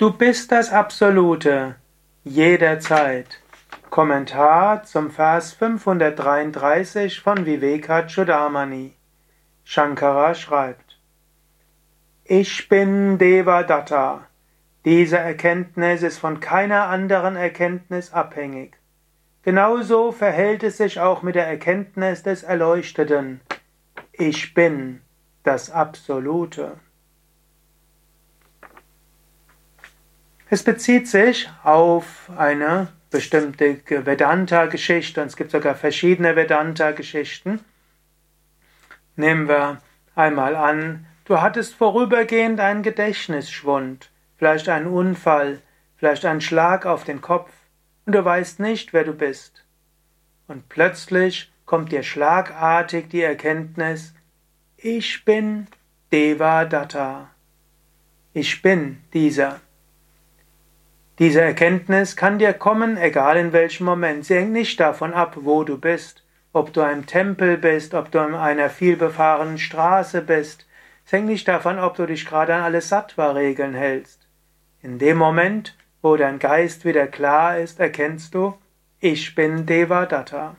Du bist das Absolute, jederzeit. Kommentar zum Vers 533 von Vivekachudamani. Shankara schreibt: Ich bin Devadatta. Diese Erkenntnis ist von keiner anderen Erkenntnis abhängig. Genauso verhält es sich auch mit der Erkenntnis des Erleuchteten. Ich bin das Absolute. Es bezieht sich auf eine bestimmte Vedanta-Geschichte und es gibt sogar verschiedene Vedanta-Geschichten. Nehmen wir einmal an, du hattest vorübergehend einen Gedächtnisschwund, vielleicht einen Unfall, vielleicht einen Schlag auf den Kopf und du weißt nicht, wer du bist. Und plötzlich kommt dir schlagartig die Erkenntnis, ich bin Devadatta. Ich bin dieser. Diese Erkenntnis kann dir kommen, egal in welchem Moment. Sie hängt nicht davon ab, wo du bist, ob du im Tempel bist, ob du in einer vielbefahrenen Straße bist. Es hängt nicht davon, ob du dich gerade an alle Sattva-Regeln hältst. In dem Moment, wo dein Geist wieder klar ist, erkennst du, ich bin Devadatta.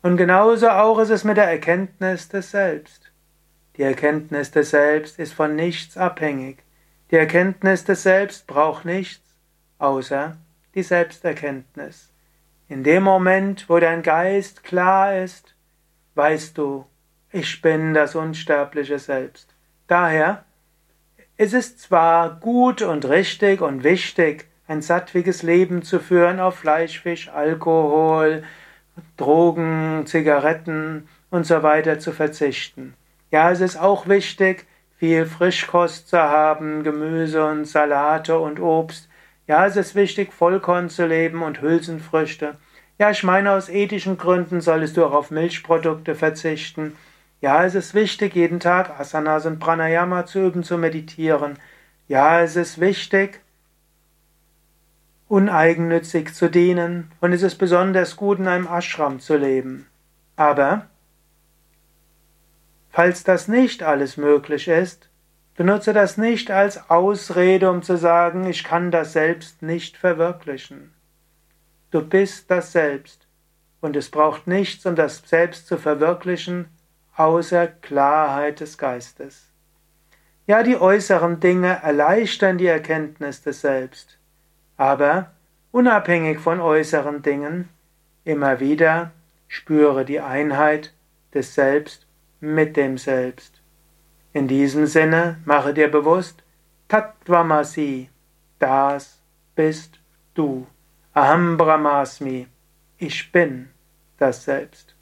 Und genauso auch ist es mit der Erkenntnis des Selbst. Die Erkenntnis des Selbst ist von nichts abhängig. Die Erkenntnis des Selbst braucht nichts außer die Selbsterkenntnis. In dem Moment, wo dein Geist klar ist, weißt du, ich bin das unsterbliche Selbst. Daher es ist zwar gut und richtig und wichtig, ein sattwiges Leben zu führen auf Fleisch, Fisch, Alkohol, Drogen, Zigaretten und so weiter zu verzichten. Ja, es ist auch wichtig, viel Frischkost zu haben, Gemüse und Salate und Obst, ja, es ist wichtig, Vollkorn zu leben und Hülsenfrüchte. Ja, ich meine, aus ethischen Gründen solltest du auch auf Milchprodukte verzichten. Ja, es ist wichtig, jeden Tag Asanas und Pranayama zu üben, zu meditieren. Ja, es ist wichtig, uneigennützig zu dienen und es ist besonders gut, in einem Ashram zu leben. Aber, falls das nicht alles möglich ist, Benutze das nicht als Ausrede, um zu sagen, ich kann das Selbst nicht verwirklichen. Du bist das Selbst und es braucht nichts, um das Selbst zu verwirklichen, außer Klarheit des Geistes. Ja, die äußeren Dinge erleichtern die Erkenntnis des Selbst, aber unabhängig von äußeren Dingen, immer wieder spüre die Einheit des Selbst mit dem Selbst. In diesem Sinne mache dir bewusst, Tattvamasi, das bist du. Aham Brahmasmi, ich bin das Selbst.